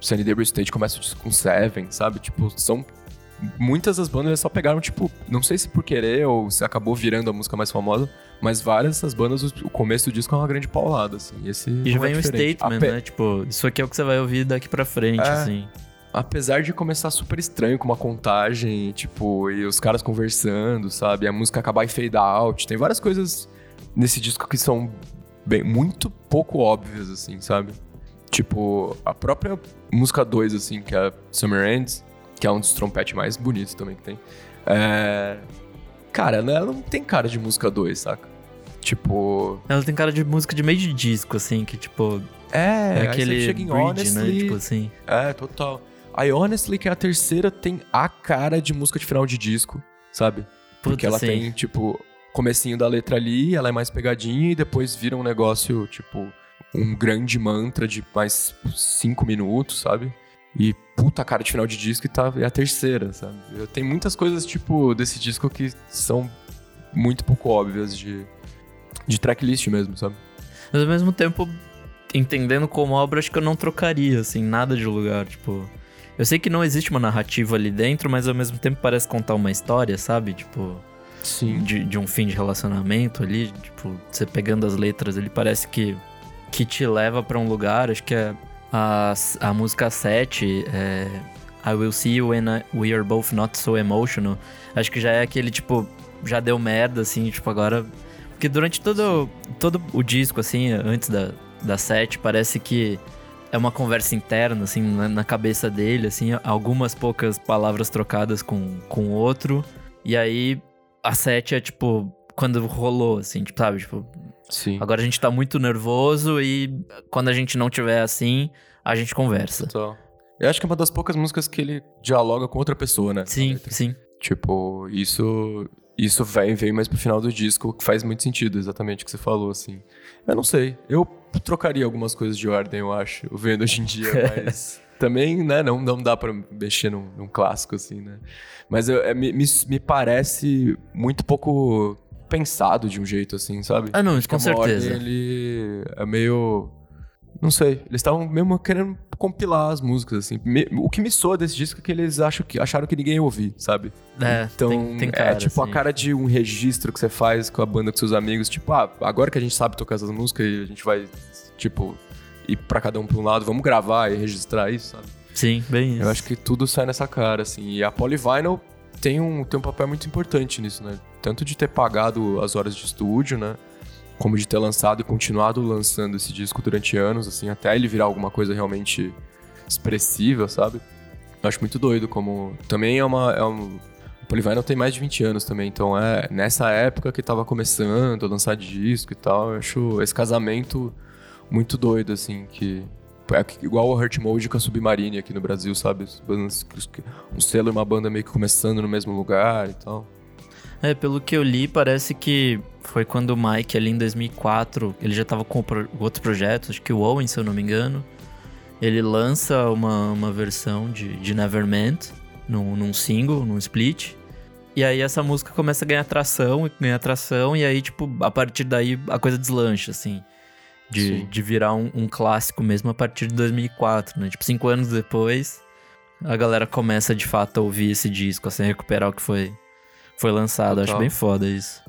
Sunny Day State começa o disco com Seven, sabe? Tipo, são. Muitas das bandas só pegaram, tipo, não sei se por querer ou se acabou virando a música mais famosa, mas várias dessas bandas, o, começo do disco é uma grande paulada, assim. E esse E já não é vem um statement, Ape- né? Tipo, isso aqui é o que você vai ouvir daqui pra frente, É. assim. Apesar de começar super estranho com uma contagem, tipo, e os caras conversando, sabe? A música acabar em fade out. Tem várias coisas nesse disco que são bem, muito pouco óbvias, assim, sabe? Tipo, a própria música 2, assim, que é Summer Ends, que é um dos trompetes mais bonitos também que tem. É... Cara, ela não tem cara de música 2, saca? Tipo. Ela tem cara de música de meio de disco, assim, que tipo. É, É aquele chega em bridge, Honestly, né? Tipo assim. É, total. A Honestly, que é a terceira, tem a cara de música de final de disco, sabe? Porque Puta, ela sim. tem, tipo, comecinho da letra ali, ela é mais pegadinha e depois vira um negócio, tipo, um grande mantra de mais cinco minutos, sabe? E puta cara de final de disco e tá, é a terceira, sabe? Tem muitas coisas, tipo, desse disco que são muito pouco óbvias de, de tracklist mesmo, sabe? Mas ao mesmo tempo, entendendo como obra, acho que eu não trocaria, assim, nada de lugar, tipo. Eu sei que não existe uma narrativa ali dentro, mas ao mesmo tempo parece contar uma história, sabe? Tipo, Sim. de, de um fim de relacionamento ali, tipo, você pegando as letras, ele parece que, que te leva pra um lugar, acho que é a, a música 7, é, I Will See You When I- We Are Both Not So Emotional, acho que já é aquele, tipo, já deu merda, assim, tipo, agora... Porque durante todo, todo o disco, assim, antes da, da 7, parece que é uma conversa interna, assim, na, na cabeça dele, assim, algumas poucas palavras trocadas com o outro, e aí a 7 é tipo, quando rolou, assim, tipo, sabe? Tipo, Sim. agora a gente tá muito nervoso e quando a gente não tiver assim, a gente conversa. Total. Eu acho que é uma das poucas músicas que ele dialoga com outra pessoa, né? Sim, sim. Tipo, isso isso vem, vem mais pro final do disco, que faz muito sentido, exatamente o que você falou, assim. Eu não sei. Eu trocaria algumas coisas de ordem, eu acho, vendo hoje em dia, [LAUGHS] mas também, né, não, não dá pra mexer num, num clássico, assim, né? Mas eu- é, me, me, parece muito pouco pensado de um jeito, assim, sabe? Ah, não, com que a ordem, certeza. ele é meio... Não sei, eles estavam mesmo querendo compilar as músicas, assim. Me- o que me soa desse disco é que eles acham que, acharam que ninguém ia ouvir, sabe? É, Então, tem, tem cara, é tipo assim. a cara de um registro que você faz com a banda com seus amigos. Tipo, ah, agora que a gente sabe tocar essas músicas e a gente vai, tipo, ir pra cada um pra um lado, vamos gravar e registrar isso, sabe? Sim, bem isso. Eu acho que tudo sai nessa cara, assim. E a Polyvinyl tem um, tem um papel muito importante nisso, né? Tanto de ter pagado as horas de estúdio, né? Como de ter lançado e continuado lançando esse disco durante anos, assim, até ele virar alguma coisa realmente expressiva, sabe? Eu acho muito doido como... Também é uma... É um... O Polyvinyl tem mais de 20 anos também, então é nessa época que tava começando a lançar disco e tal. Eu acho esse casamento muito doido, assim, que... É igual o Hurt Mode com a Submarine aqui no Brasil, sabe? Um selo e uma banda meio que começando no mesmo lugar e tal. É, pelo que eu li, parece que foi quando o Mike ali em 2004, ele já tava com pro- outros projetos, acho que o Owen, se eu não me engano, ele lança uma, uma versão de, de Nevermind num, num single, num split. E aí essa música começa a ganhar tração, e ganhar tração, e aí, tipo, a partir daí a coisa deslancha, assim. De, Sim. de virar um, um clássico mesmo a partir de 2004, né? Tipo, cinco anos depois, a galera começa de fato a ouvir esse disco, assim, recuperar o que foi, foi lançado. Acho Total. bem foda isso.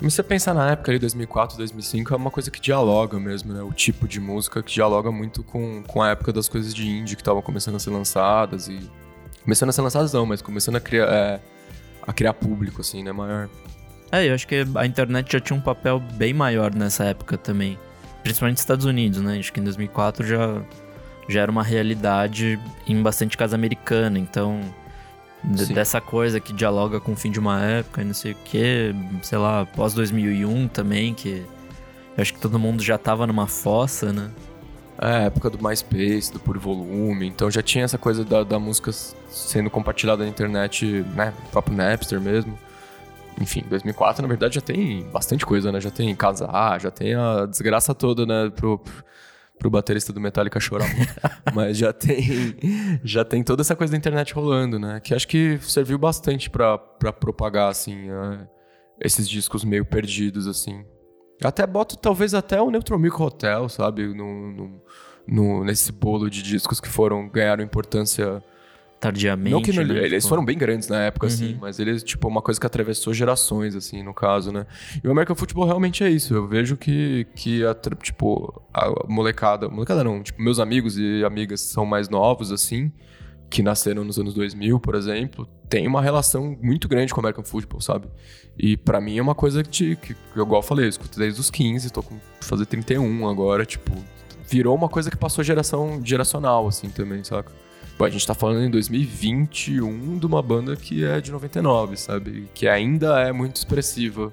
Mas você pensar na época ali, 2004, 2005, é uma coisa que dialoga mesmo, né? O tipo de música que dialoga muito com, com a época das coisas de indie que estavam começando a ser lançadas e... Começando a ser lançadas não, mas começando a criar, é, a criar público, assim, né? Maior. É, eu acho que a internet já tinha um papel bem maior nessa época também. Principalmente nos Estados Unidos, né? Acho que em 2004 já, já era uma realidade em bastante casa americana. Então, Sim. dessa coisa que dialoga com o fim de uma época e não sei o que, sei lá, pós 2001 também, que eu acho que todo mundo já tava numa fossa, né? É, época do MySpace, do Puro Volume, então já tinha essa coisa da, da música sendo compartilhada na internet, né? O próprio Napster mesmo. Enfim, 2004, na verdade, já tem bastante coisa, né? Já tem casar, já tem a desgraça toda, né? Pro, pro baterista do Metallica chorar. [LAUGHS] Mas já tem, já tem toda essa coisa da internet rolando, né? Que acho que serviu bastante pra, pra propagar, assim, esses discos meio perdidos, assim. Até boto talvez até o Neutral Milk Hotel, sabe? No, no, no- nesse bolo de discos que foram ganharam importância. Tardiamente. não que não- né? eles Tipo, foram bem grandes na época, assim, Uhum. mas eles, tipo, uma coisa que atravessou gerações, assim, no caso, né? E o American Football realmente é isso. Eu vejo que, que a, tipo, a molecada. Molecada não, tipo, meus amigos e amigas são mais novos, assim, que nasceram nos anos 2000, por exemplo, tem uma relação muito grande com o American Football, sabe? E pra mim é uma coisa que, que, que igual eu falei, eu escuto desde os 15, tô com fazer 31 agora, tipo, virou uma coisa que passou geração geracional, assim, também, saca? A gente tá falando em 2021 de uma banda que é de 99, sabe? Que ainda é muito expressiva.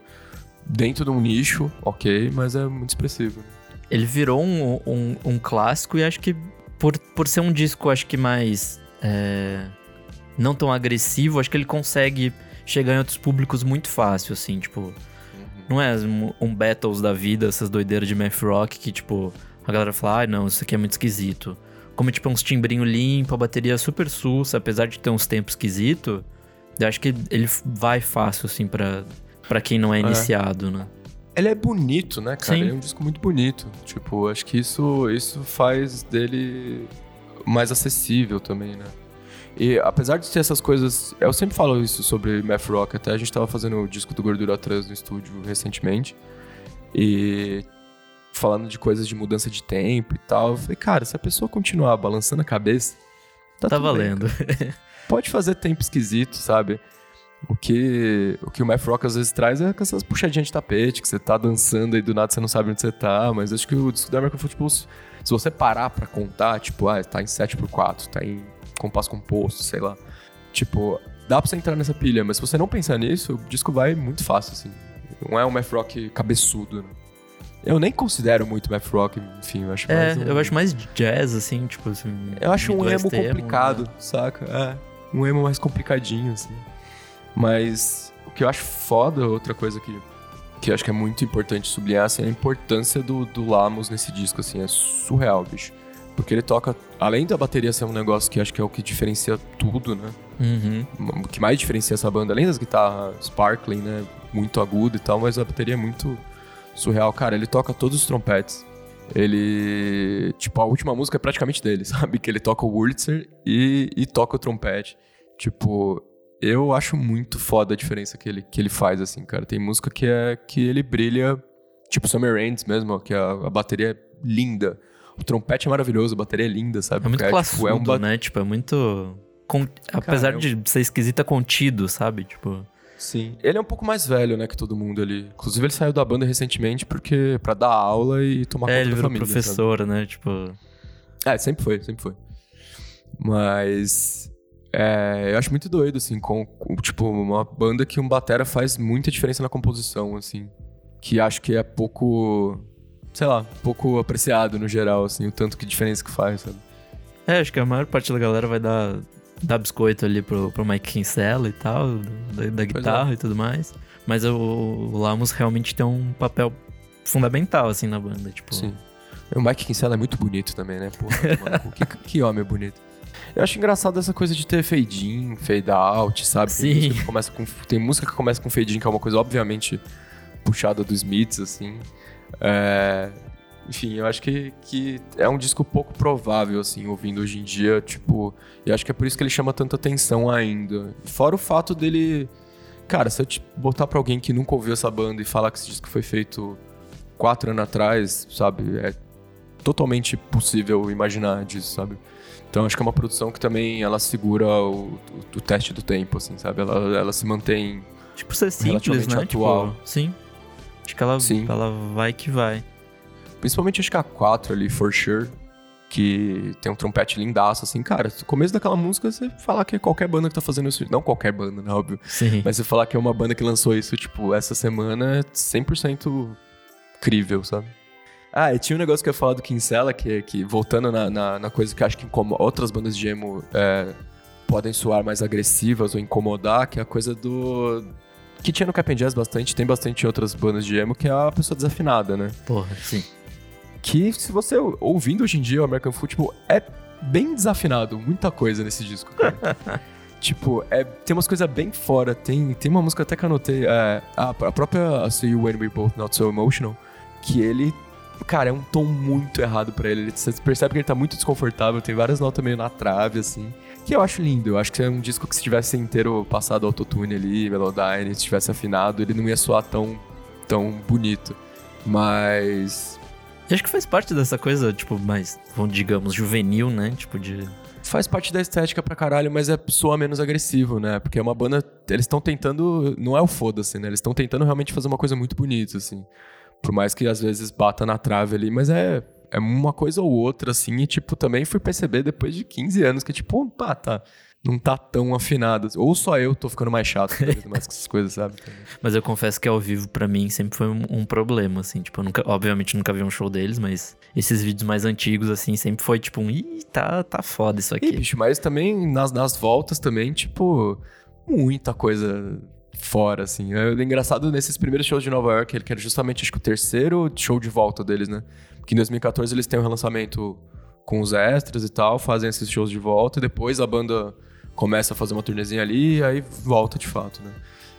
Dentro de um nicho, ok, mas é muito expressiva. Ele virou um, um, um clássico e acho que por, por ser um disco, acho que mais. É, não tão agressivo, acho que ele consegue chegar em outros públicos muito fácil, assim, tipo. Uhum. Não é um, um Battles da vida, essas doideiras de math rock que, tipo, a galera fala, ah, não, isso aqui é muito esquisito. Como, tipo, uns timbrinho limpo, a bateria super sussa, apesar de ter uns tempos esquisito, eu acho que ele vai fácil, assim, pra, pra quem não é, é. iniciado, né? Ele é bonito, né, cara? Sim. Ele é um disco muito bonito. Tipo, acho que isso, isso faz dele mais acessível também, né? E apesar de ter essas coisas. Eu sempre falo isso sobre math rock, até a gente tava fazendo o disco do Gordura Trans no estúdio recentemente. E falando de coisas de mudança de tempo e tal. Eu falei, cara, se a pessoa continuar balançando a cabeça, tá, tá valendo. Bem, Pode fazer tempo esquisito, sabe? O que, o que o math rock às vezes traz é essas puxadinhas de tapete, que você tá dançando e do nada você não sabe onde você tá. Mas acho que o disco da American Football, se você parar pra contar, tipo, ah, tá em 7x4, tá em compasso composto, sei lá. Tipo, dá pra você entrar nessa pilha, mas se você não pensar nisso, o disco vai muito fácil, assim. Não é um math rock cabeçudo, né? Eu nem considero muito math rock, enfim, eu acho é, mais. É, um... eu acho mais jazz, assim, tipo assim. Eu acho um emo complicado, né? saca? É. Um emo mais complicadinho, assim. Mas o que eu acho foda, outra coisa que, que eu acho que é muito importante sublinhar, assim, é a importância do, do Lamos nesse disco, assim, é surreal, bicho. Porque ele toca, além da bateria ser um negócio que acho que é o que diferencia tudo, né? Uhum. O que mais diferencia essa banda, além das guitarras sparkling, né? Muito agudo e tal, mas a bateria é muito surreal. Cara, ele toca todos os trompetes. Ele. Tipo, a última música é praticamente dele, [LAUGHS] sabe? Que ele toca o Wurlitzer e, e toca o trompete. Tipo, eu acho muito foda a diferença que ele, que ele faz, assim, cara. Tem música que é que ele brilha, tipo Summer Rains mesmo, que a, a bateria é linda. O trompete é maravilhoso, a bateria é linda, sabe? É muito classudo, é, tipo, é um né? Tipo, é muito... Con... Apesar Cara, de ser esquisita, contido, sabe? Tipo... Sim. Ele é um pouco mais velho, né, que todo mundo ali. Inclusive, ele saiu da banda recentemente porque para dar aula e tomar é, conta da família. professor, sabe? né? Tipo. É, sempre foi, sempre foi. Mas. É, eu acho muito doido, assim, com, com, tipo, uma banda que um batera faz muita diferença na composição, assim. Que acho que é pouco. Sei lá, pouco apreciado no geral, assim, o tanto que diferença que faz, sabe? É, acho que a maior parte da galera vai dar dar biscoito ali pro, pro Mike Kinsella e tal, da, da guitarra é. e tudo mais. Mas o, o Lamos realmente tem um papel fundamental, assim, na banda, tipo... Sim. O Mike Kinsella é muito bonito também, né? Porra, [LAUGHS] mano, que, que homem bonito. Eu acho engraçado essa coisa de ter fade in, fade out, sabe? Sim. Tem música que começa com, tem música que começa com fade in, que é uma coisa obviamente puxada dos Smiths, assim. É, enfim, eu acho que, que é um disco pouco provável, assim, ouvindo hoje em dia, tipo, e acho que é por isso que ele chama tanta atenção ainda. Fora o fato dele. Cara, se eu te botar pra alguém que nunca ouviu essa banda e falar que esse disco foi feito quatro anos atrás, sabe? É totalmente possível imaginar disso, sabe? Então acho que é uma produção que também ela segura o, o, o teste do tempo, assim, sabe? Ela, ela se mantém. Tipo, ser simples, né? Atual. Tipo, sim. Acho que ela, sim. ela vai que vai. Principalmente acho que a 4 ali, For Sure, que tem um trompete lindaço, assim, cara, no começo daquela música você falar que é qualquer banda que tá fazendo isso, não qualquer banda, né, óbvio, Sim. mas você falar que é uma banda que lançou isso, tipo, essa semana é 100% crível, sabe? Ah, e tinha um negócio que eu ia falar do Kinsella, que, que voltando na, na, na coisa que acho que como outras bandas de emo é, podem soar mais agressivas ou incomodar, que é a coisa do... Que tinha no Cap'n Jazz bastante, tem bastante em outras bandas de emo, que é a pessoa desafinada, né? Porra, sim que se você ouvindo hoje em dia o American Football é bem desafinado, muita coisa nesse disco, cara. [LAUGHS] tipo, é, tem umas coisas bem fora. Tem, tem uma música até que eu anotei, é, a, a própria See You When We Both Not So Emotional, que ele, cara, é um tom muito errado para ele. Você percebe que ele tá muito desconfortável, tem várias notas meio na trave, assim. Que eu acho lindo. Eu acho que é um disco que se tivesse inteiro passado autotune ali, Melodyne, se tivesse afinado, ele não ia soar tão, tão bonito. Mas e acho que faz parte dessa coisa, tipo, mais, digamos, juvenil, né? Tipo, de. Faz parte da estética pra caralho, mas é soa menos agressivo, né? Porque é uma banda. Eles estão tentando. Não é o foda-se, né? Eles estão tentando realmente fazer uma coisa muito bonita, assim. Por mais que às vezes bata na trave ali, mas é, é uma coisa ou outra, assim, e, tipo, também fui perceber depois de 15 anos que, tipo, pá, tá, não tá tão afinado. Ou só eu tô ficando mais chato [LAUGHS] mais com essas coisas, sabe? Mas eu confesso que ao vivo, para mim, sempre foi um, um, problema, assim, tipo, eu nunca, obviamente nunca vi um show deles, mas esses vídeos mais antigos, assim, sempre foi, tipo, um, ih, tá, tá foda isso aqui. E, bicho, mas também nas, nas voltas também, tipo, muita coisa fora, assim. É engraçado nesses primeiros shows de Nova York, que era justamente, acho que o terceiro show de volta deles, né? Porque em 2014 eles têm um relançamento com os extras e tal, fazem esses shows de volta, e depois a banda começa a fazer uma turnezinha ali, e aí volta de fato, né?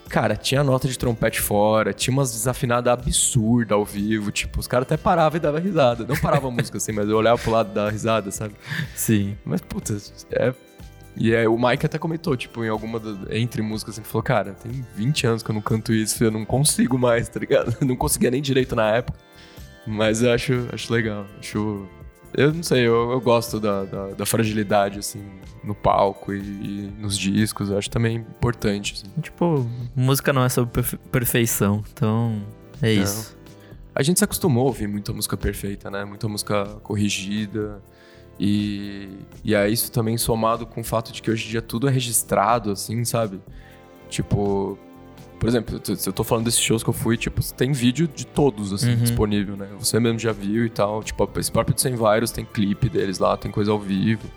Cara, tinha nota de trompete fora, tinha umas desafinadas absurdas ao vivo, tipo, os caras até paravam e davam risada. Não parava a música assim, mas eu olhava pro lado da risada, sabe? Sim. Mas, puta, é e é, o Mike até comentou, tipo, em alguma do, entre músicas, assim, ele falou, cara, tem 20 anos que eu não canto isso, eu não consigo mais, tá ligado? Eu [LAUGHS] não conseguia nem direito na época. Mas eu acho, acho legal, acho... Eu não sei, eu, eu gosto da, da, da, fragilidade, assim, no palco e, e, nos discos, eu acho também importante, assim. Tipo, música não é sobre perfe perfeição, então é não. isso. A gente se acostumou a ouvir muita música perfeita, né? Muita música corrigida, e, e é isso também somado com o fato de que hoje em dia tudo é registrado, assim, sabe? Tipo, por exemplo, se eu tô falando desses shows que eu fui, tipo, tem vídeo de todos, assim, uhum. disponível, né? Você mesmo já viu e tal. Tipo, esse próprio de Sem Virus tem clipe deles lá, tem coisa ao vivo.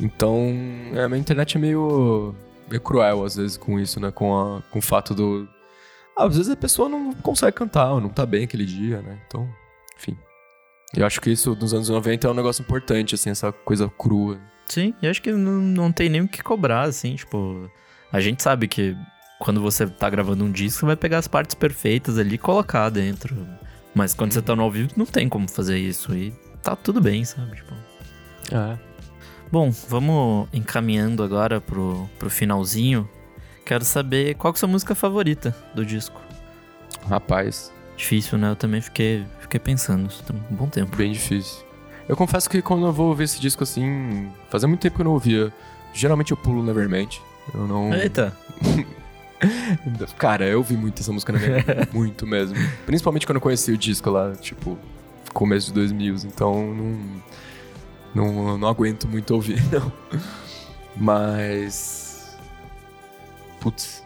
Então, é, a internet é meio, meio cruel, às vezes, com isso, né? Com, a, com o fato do... Ah, às vezes a pessoa não consegue cantar, ou não tá bem aquele dia, né? Então, enfim. Eu acho que isso dos anos 90 é um negócio importante, assim, essa coisa crua. Sim, e acho que não, não tem nem o que cobrar, assim, tipo. A gente sabe que quando você tá gravando um disco, você vai pegar as partes perfeitas ali e colocar dentro. Mas quando você tá no ao vivo, não tem como fazer isso. E tá tudo bem, sabe? Tipo. É. Bom, vamos encaminhando agora pro, pro finalzinho. Quero saber qual que é a sua música favorita do disco. Rapaz, Difícil, né? Eu também fiquei, fiquei pensando isso um bom tempo. Bem difícil. Eu confesso que quando eu vou ouvir esse disco assim, fazia muito tempo que eu não ouvia. Geralmente eu pulo Nevermind. Eu não. Eita! [LAUGHS] Cara, eu ouvi muito essa música na minha vida. [LAUGHS] muito mesmo. Principalmente quando eu conheci o disco lá, tipo, começo de 2000. Então não. Não, não aguento muito ouvir, [LAUGHS] não. Mas. Putz.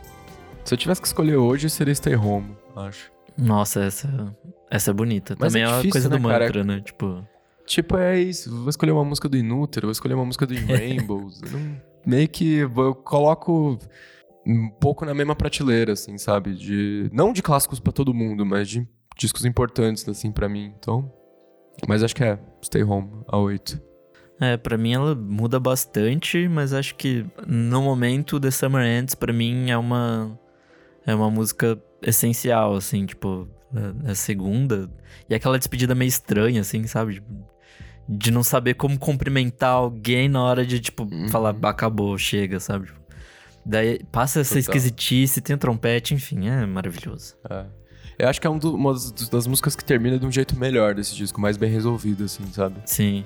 Se eu tivesse que escolher hoje, seria Stay Home, acho. Nossa, essa, essa é bonita. Mas Também é, difícil, é uma coisa né, do mantra, cara? né? Tipo... Tipo, é isso. Vou escolher uma música do Inútero, vou escolher uma música do In [LAUGHS] Rainbows. não, meio que eu coloco um pouco na mesma prateleira, assim, sabe? De, não de clássicos para todo mundo, mas de discos importantes, assim, para mim. Então, mas acho que é Stay Home, a 8. É, pra mim ela muda bastante, mas acho que no momento The Summer Ends, pra mim, é uma, é uma música essencial, assim, tipo, a, segunda. E aquela despedida meio estranha, assim, sabe? De não saber como cumprimentar alguém na hora de, tipo, uhum. falar, acabou, chega, sabe? Daí passa essa Total. esquisitice, tem um trompete, enfim, é maravilhoso. É. Eu acho que é um do, uma das músicas que termina de um jeito melhor desse disco, mais bem resolvido, assim, sabe? Sim.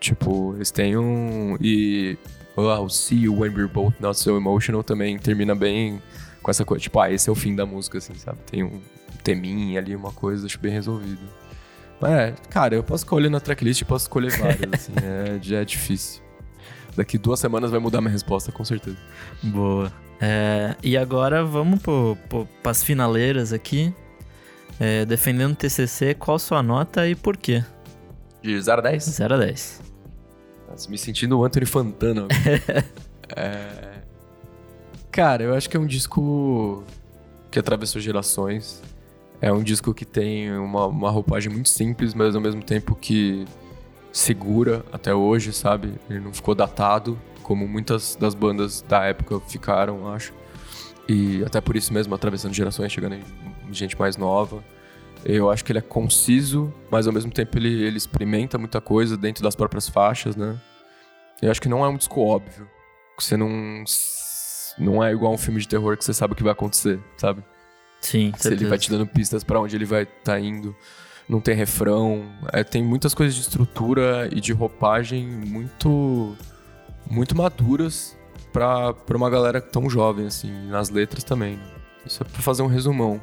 Tipo, eles têm um. E. Oh, See You When We're Both Not So Emotional também termina bem com essa coisa, tipo, ah, esse é o fim da música, assim, sabe? Tem um teminha ali, uma coisa, acho bem resolvido. Mas, é, cara, eu posso escolher na tracklist e posso escolher várias, [LAUGHS] assim, é, já é difícil. Daqui duas semanas vai mudar minha resposta, com certeza. Boa. É, e agora vamos para as finaleiras aqui. É, defendendo o TCC, qual sua nota e por quê? De 0 a 10? 0 a 10. Nossa, me sentindo o Anthony Fantana. [LAUGHS] é... Cara, eu acho que é um disco que atravessou gerações. É um disco que tem uma, uma roupagem muito simples, mas ao mesmo tempo que segura até hoje, sabe? Ele não ficou datado, como muitas das bandas da época ficaram, acho. E até por isso mesmo, atravessando gerações, chegando em gente mais nova. Eu acho que ele é conciso, mas ao mesmo tempo ele, ele experimenta muita coisa dentro das próprias faixas, né? Eu acho que não é um disco óbvio. Você não não é igual um filme de terror que você sabe o que vai acontecer, sabe? Sim, Se ele vai te dando pistas para onde ele vai estar tá indo. Não tem refrão. É, tem muitas coisas de estrutura e de roupagem muito muito maduras para uma galera tão jovem, assim, nas letras também. Né? Isso é pra fazer um resumão.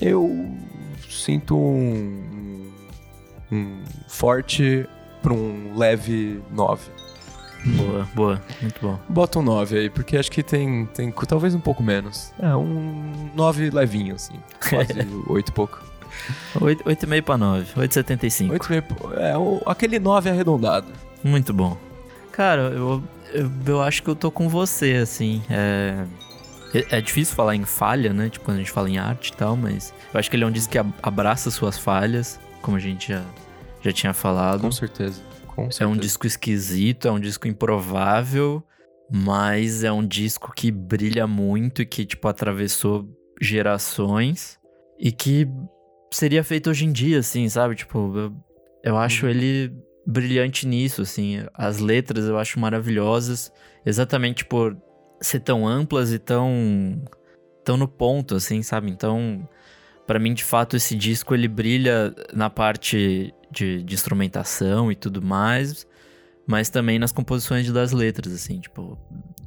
Eu sinto um, um forte para um leve 9. Boa, boa, muito bom. Bota um 9 aí, porque acho que tem, tem talvez um pouco menos. É, um 9 levinho, assim. Quase [LAUGHS] 8 e pouco. 8,5 para 9, 8,75. 8,5, é, o, aquele 9 arredondado. Muito bom. Cara, eu, eu, eu, acho que eu tô com você, assim. É, é, é difícil falar em falha, né? Tipo, quando a gente fala em arte e tal, mas eu acho que ele é um disco que abraça suas falhas, como a gente já, já tinha falado. Com certeza. Com certeza. É um disco esquisito, é um disco improvável, mas é um disco que brilha muito e que, tipo, atravessou gerações e que seria feito hoje em dia, assim, sabe? Tipo, eu, eu acho uhum. ele brilhante nisso, assim. As letras eu acho maravilhosas, exatamente por ser tão amplas e tão tão no ponto, assim, sabe? Então, para mim, de fato, esse disco ele brilha na parte de, de, instrumentação e tudo mais, mas também nas composições das letras, assim, tipo,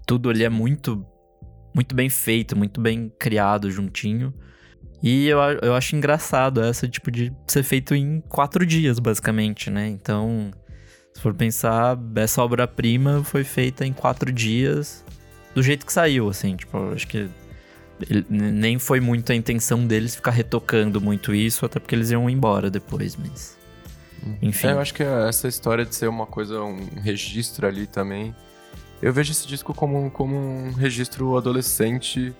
tudo ali é muito muito bem feito, muito bem criado juntinho. E eu, eu acho engraçado essa, tipo, de ser feito em quatro dias, basicamente, né? Então, se for pensar, essa obra-prima foi feita em quatro dias, do jeito que saiu, assim. Tipo, acho que ele, nem foi muito a intenção deles ficar retocando muito isso, até porque eles iam embora depois, mas. Uhum. Enfim. É, eu acho que essa história de ser uma coisa, um registro ali também. Eu vejo esse disco como, como um registro adolescente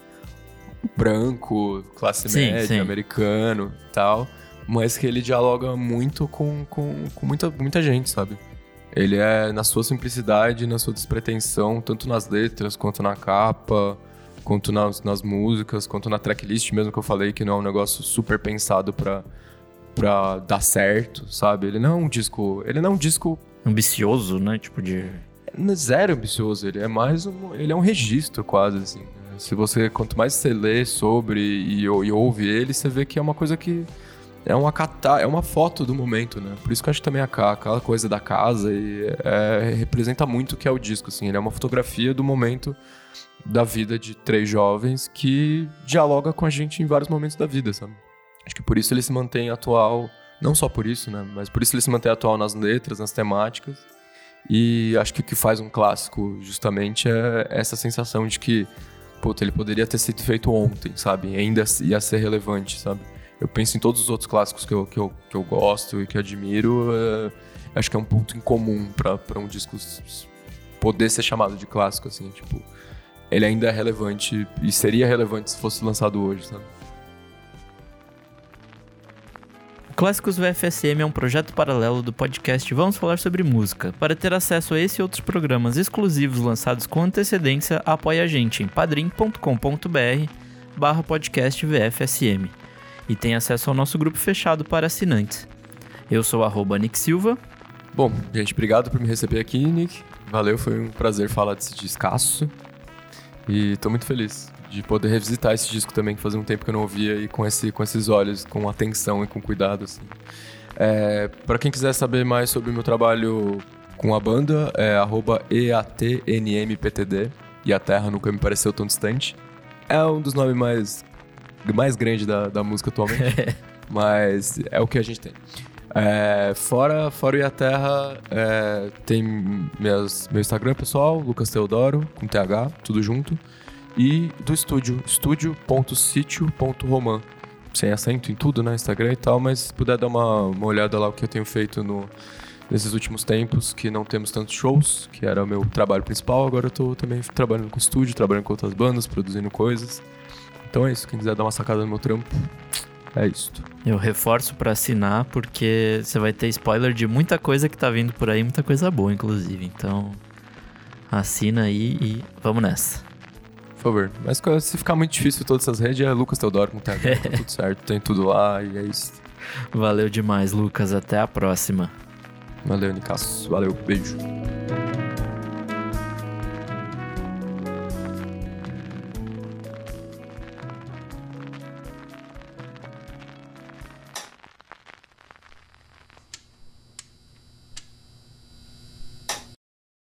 branco, classe sim, média, sim. americano tal, mas que ele dialoga muito com, com, com muita, muita gente, sabe? Ele é na sua simplicidade, na sua despretensão, tanto nas letras quanto na capa, quanto nas, nas músicas, quanto na tracklist mesmo que eu falei, que não é um negócio super pensado pra, pra dar certo, sabe? Ele não é um disco. Ele não é um disco. Ambicioso, né? Tipo de. Zero ambicioso, ele é mais um. Ele é um registro, quase, assim. Se você, quanto mais você lê sobre e, e ouve ele, você vê que é uma coisa que é uma cata, é uma foto do momento, né? Por isso que eu acho também a, aquela coisa da casa e é, representa muito o que é o disco, assim. Ele é uma fotografia do momento da vida de três jovens que dialoga com a gente em vários momentos da vida, sabe? Acho que por isso ele se mantém atual, não só por isso, né? Mas por isso ele se mantém atual nas letras, nas temáticas. E acho que o que faz um clássico justamente é essa sensação de que puta, ele poderia ter sido feito ontem, sabe? Ainda ia ser relevante, sabe? Eu penso em todos os outros clássicos que eu, que eu, que eu gosto e que admiro. É, acho que é um ponto em comum para um disco poder ser chamado de clássico, assim, tipo. Ele ainda é relevante e seria relevante se fosse lançado hoje, sabe? Clássicos VFSM é um projeto paralelo do podcast Vamos Falar sobre Música. Para ter acesso a esse e outros programas exclusivos lançados com antecedência, apoie a gente em padrim.com.br barra podcast VFSM e tem acesso ao nosso grupo fechado para assinantes. Eu sou arroba Nick Silva. Bom, gente, obrigado por me receber aqui, Nick. Valeu, foi um prazer falar desse descasso. E tô muito feliz de poder revisitar esse disco também, que fazia um tempo que eu não ouvia, e com, esse, com esses olhos, com atenção e com cuidado, assim. É, para quem quiser saber mais sobre o meu trabalho com a banda, é EATNMPTD, e a Terra nunca me pareceu tão distante. É um dos nomes mais, mais grandes da, da música atualmente, [LAUGHS] mas é o que a gente tem. É, fora, fora e a Terra, é, tem minhas, meu Instagram pessoal, Lucas Teodoro, com TH, tudo junto e do estúdio, estúdio.sítio.roman. Sem acento em tudo, né? Instagram e tal, mas se puder dar uma, uma olhada lá o que eu tenho feito no, nesses últimos tempos, que não temos tantos shows, que era o meu trabalho principal, agora eu tô também trabalhando com estúdio, trabalhando com outras bandas, produzindo coisas. Então é isso, quem quiser dar uma sacada no meu trampo, é isso. Eu reforço para assinar, porque você vai ter spoiler de muita coisa que tá vindo por aí, muita coisa boa, inclusive. Então, assina aí e vamos nessa favor. Mas se ficar muito difícil todas essas redes, é Lucas Teodoro com TH, tá [LAUGHS] tudo certo, tem tudo lá e é isso. Valeu demais, Lucas. Até a próxima. Valeu, Nicasso. Valeu, beijo.